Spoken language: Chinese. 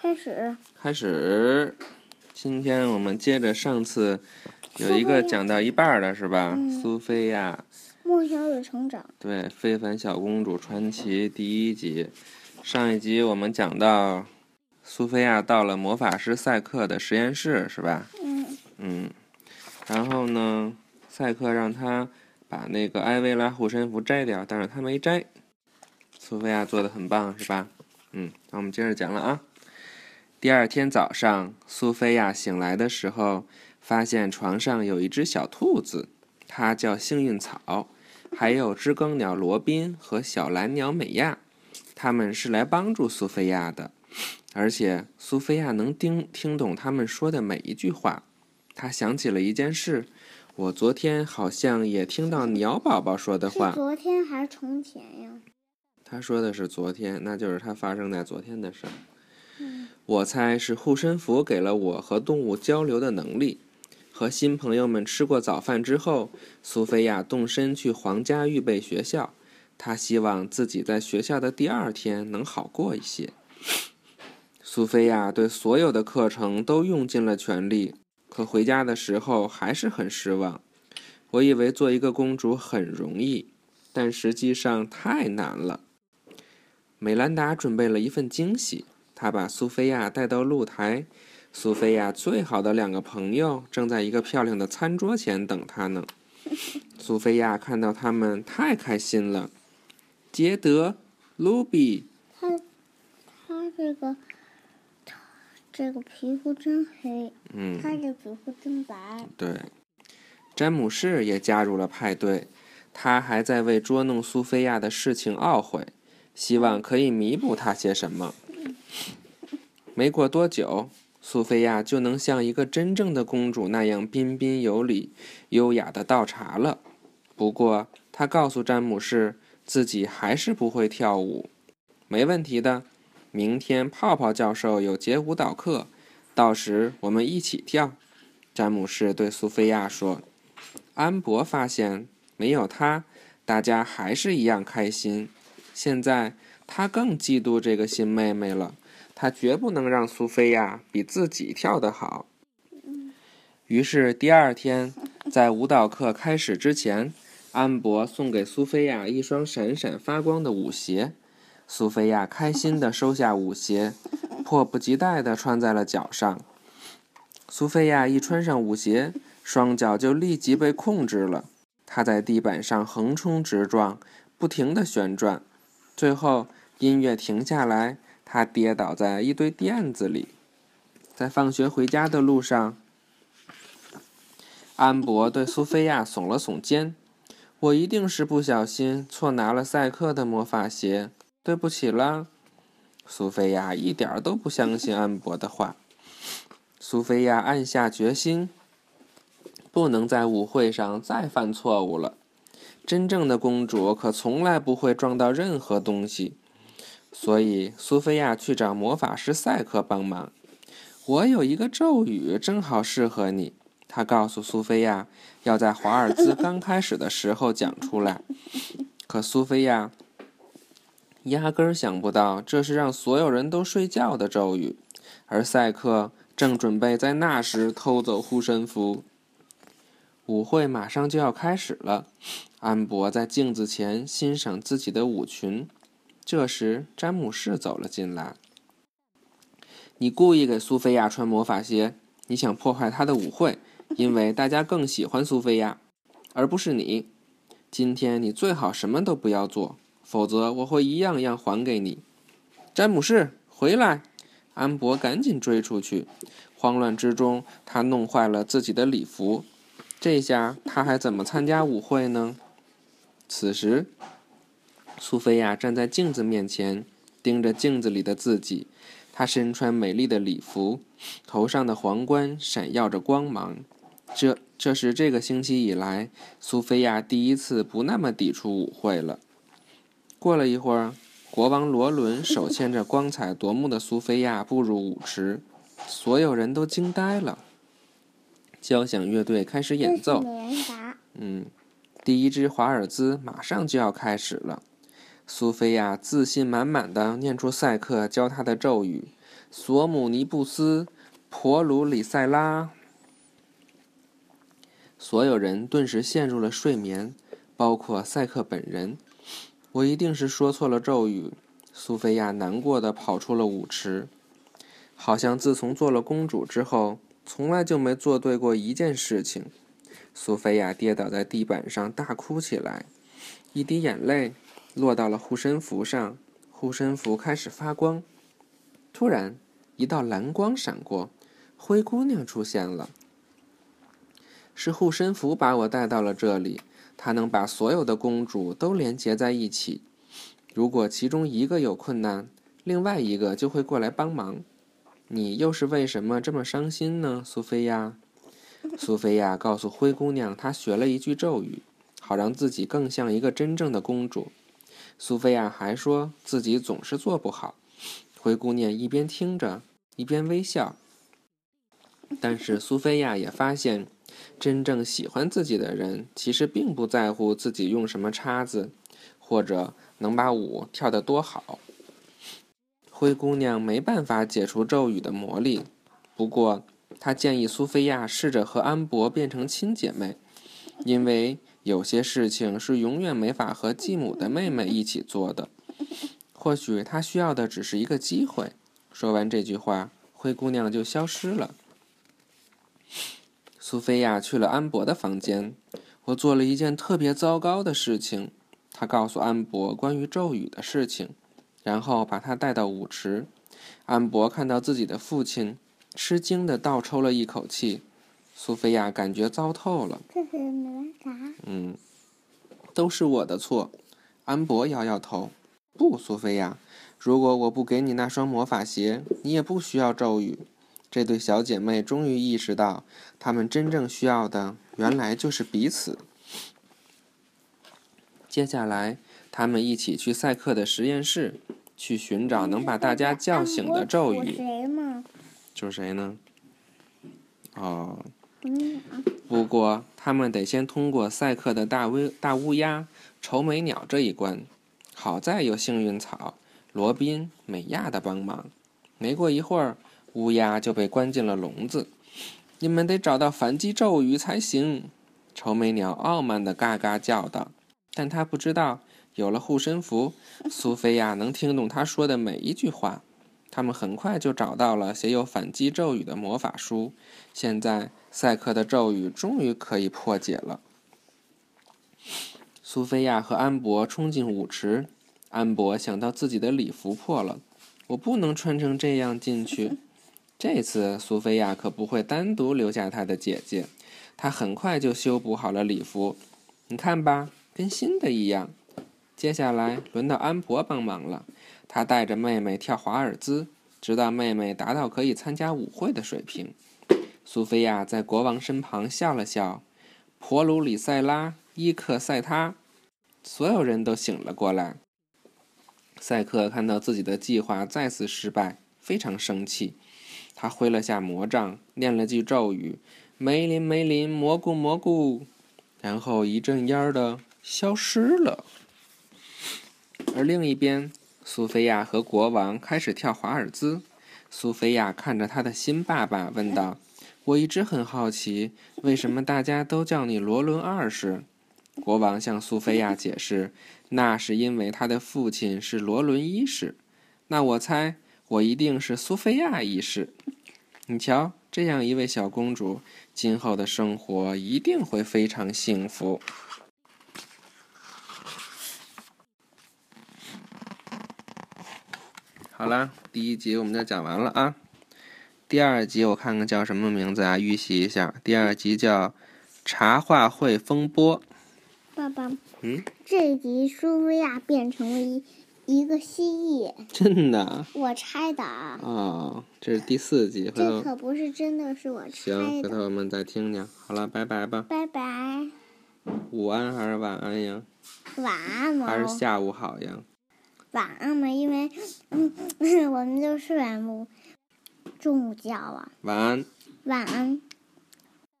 开始。开始。今天我们接着上次有一个讲到一半儿的是吧？苏菲亚。梦想与成长。对，《非凡小公主传奇》第一集。上一集我们讲到，苏菲亚到了魔法师赛克的实验室，是吧？嗯。嗯。然后呢，赛克让他把那个艾薇拉护身符摘掉，但是他没摘。苏菲亚做的很棒，是吧？嗯。那我们接着讲了啊。第二天早上，苏菲亚醒来的时候，发现床上有一只小兔子，它叫幸运草，还有知更鸟罗宾和小蓝鸟美亚，他们是来帮助苏菲亚的，而且苏菲亚能听听懂他们说的每一句话。她想起了一件事，我昨天好像也听到鸟宝宝说的话。昨天还是从前呀？他说的是昨天，那就是他发生在昨天的事儿。我猜是护身符给了我和动物交流的能力。和新朋友们吃过早饭之后，苏菲亚动身去皇家预备学校。她希望自己在学校的第二天能好过一些。苏菲亚对所有的课程都用尽了全力，可回家的时候还是很失望。我以为做一个公主很容易，但实际上太难了。美兰达准备了一份惊喜。他把苏菲亚带到露台，苏菲亚最好的两个朋友正在一个漂亮的餐桌前等她呢。苏菲亚看到他们，太开心了。杰德、卢比，他他这个他这个皮肤真黑，嗯，他这皮肤真白。对，詹姆士也加入了派对，他还在为捉弄苏菲亚的事情懊悔，希望可以弥补他些什么。没过多久，苏菲亚就能像一个真正的公主那样彬彬有礼、优雅的倒茶了。不过，她告诉詹姆士，自己还是不会跳舞。没问题的，明天泡泡教授有节舞蹈课，到时我们一起跳。詹姆士对苏菲亚说：“安博发现，没有他，大家还是一样开心。现在。”他更嫉妒这个新妹妹了，他绝不能让苏菲亚比自己跳得好。于是第二天，在舞蹈课开始之前，安博送给苏菲亚一双闪闪发光的舞鞋。苏菲亚开心地收下舞鞋，迫不及待地穿在了脚上。苏菲亚一穿上舞鞋，双脚就立即被控制了。她在地板上横冲直撞，不停地旋转，最后。音乐停下来，他跌倒在一堆垫子里。在放学回家的路上，安博对苏菲亚耸了耸肩：“我一定是不小心错拿了赛克的魔法鞋，对不起啦。”苏菲亚一点都不相信安博的话。苏菲亚暗下决心，不能在舞会上再犯错误了。真正的公主可从来不会撞到任何东西。所以，苏菲亚去找魔法师赛克帮忙。我有一个咒语，正好适合你。他告诉苏菲亚，要在华尔兹刚开始的时候讲出来。可苏菲亚压根儿想不到，这是让所有人都睡觉的咒语，而赛克正准备在那时偷走护身符。舞会马上就要开始了，安博在镜子前欣赏自己的舞裙。这时，詹姆士走了进来。你故意给苏菲亚穿魔法鞋，你想破坏她的舞会，因为大家更喜欢苏菲亚，而不是你。今天你最好什么都不要做，否则我会一样样还给你。詹姆士，回来！安博赶紧追出去，慌乱之中，他弄坏了自己的礼服。这下他还怎么参加舞会呢？此时。苏菲亚站在镜子面前，盯着镜子里的自己。她身穿美丽的礼服，头上的皇冠闪耀着光芒。这这是这个星期以来，苏菲亚第一次不那么抵触舞会了。过了一会儿，国王罗伦手牵着光彩夺目的苏菲亚步入舞池，所有人都惊呆了。交响乐队开始演奏。嗯，第一支华尔兹马上就要开始了。苏菲亚自信满满的念出赛克教她的咒语，索姆尼布斯·婆鲁里塞拉。所有人顿时陷入了睡眠，包括赛克本人。我一定是说错了咒语。苏菲亚难过的跑出了舞池，好像自从做了公主之后，从来就没做对过一件事情。苏菲亚跌倒在地板上，大哭起来，一滴眼泪落到了护身符上，护身符开始发光。突然，一道蓝光闪过，灰姑娘出现了。是护身符把我带到了这里，它能把所有的公主都连接在一起。如果其中一个有困难，另外一个就会过来帮忙。你又是为什么这么伤心呢，苏菲亚？苏菲亚告诉灰姑娘，她学了一句咒语，好让自己更像一个真正的公主。苏菲亚还说自己总是做不好。灰姑娘一边听着，一边微笑。但是苏菲亚也发现。真正喜欢自己的人，其实并不在乎自己用什么叉子，或者能把舞跳得多好。灰姑娘没办法解除咒语的魔力，不过她建议苏菲亚试着和安博变成亲姐妹，因为有些事情是永远没法和继母的妹妹一起做的。或许她需要的只是一个机会。说完这句话，灰姑娘就消失了。苏菲亚去了安博的房间。我做了一件特别糟糕的事情。她告诉安博关于咒语的事情，然后把他带到舞池。安博看到自己的父亲，吃惊的倒抽了一口气。苏菲亚感觉糟透了。这是没办法。嗯，都是我的错。安博摇摇头。不，苏菲亚，如果我不给你那双魔法鞋，你也不需要咒语。这对小姐妹终于意识到，她们真正需要的原来就是彼此。接下来，他们一起去赛克的实验室，去寻找能把大家叫醒的咒语。谁吗？就是谁呢？哦。不过，他们得先通过赛克的大乌大乌鸦、愁眉鸟这一关。好在有幸运草、罗宾、美亚的帮忙。没过一会儿。乌鸦就被关进了笼子，你们得找到反击咒语才行。愁眉鸟傲慢的嘎嘎叫道，但他不知道，有了护身符，苏菲亚能听懂他说的每一句话。他们很快就找到了写有反击咒语的魔法书，现在赛克的咒语终于可以破解了。苏菲亚和安博冲进舞池，安博想到自己的礼服破了，我不能穿成这样进去。这次苏菲亚可不会单独留下她的姐姐，她很快就修补好了礼服，你看吧，跟新的一样。接下来轮到安博帮忙了，他带着妹妹跳华尔兹，直到妹妹达到可以参加舞会的水平。苏菲亚在国王身旁笑了笑，婆鲁里塞拉、伊克塞他，所有人都醒了过来。赛克看到自己的计划再次失败，非常生气。他挥了下魔杖，念了句咒语：“梅林，梅林，蘑菇，蘑菇。”然后一阵烟儿的消失了。而另一边，苏菲亚和国王开始跳华尔兹。苏菲亚看着他的新爸爸，问道：“我一直很好奇，为什么大家都叫你罗伦二世？”国王向苏菲亚解释：“那是因为他的父亲是罗伦一世。”那我猜。我一定是苏菲亚一世。你瞧，这样一位小公主，今后的生活一定会非常幸福。好了，第一集我们就讲完了啊。第二集我看看叫什么名字啊？预习一下，第二集叫《茶话会风波》。爸爸，嗯，这集苏菲亚变成了一。一个蜥蜴，真的？我猜的。哦，这是第四集。这可不是真的，是我猜的。行，回头我们再听听。好了，拜拜吧。拜拜。午安还是晚安呀？晚安吗？还是下午好呀？晚安嘛，因为嗯，我们就睡完午中午觉了。晚安。晚安。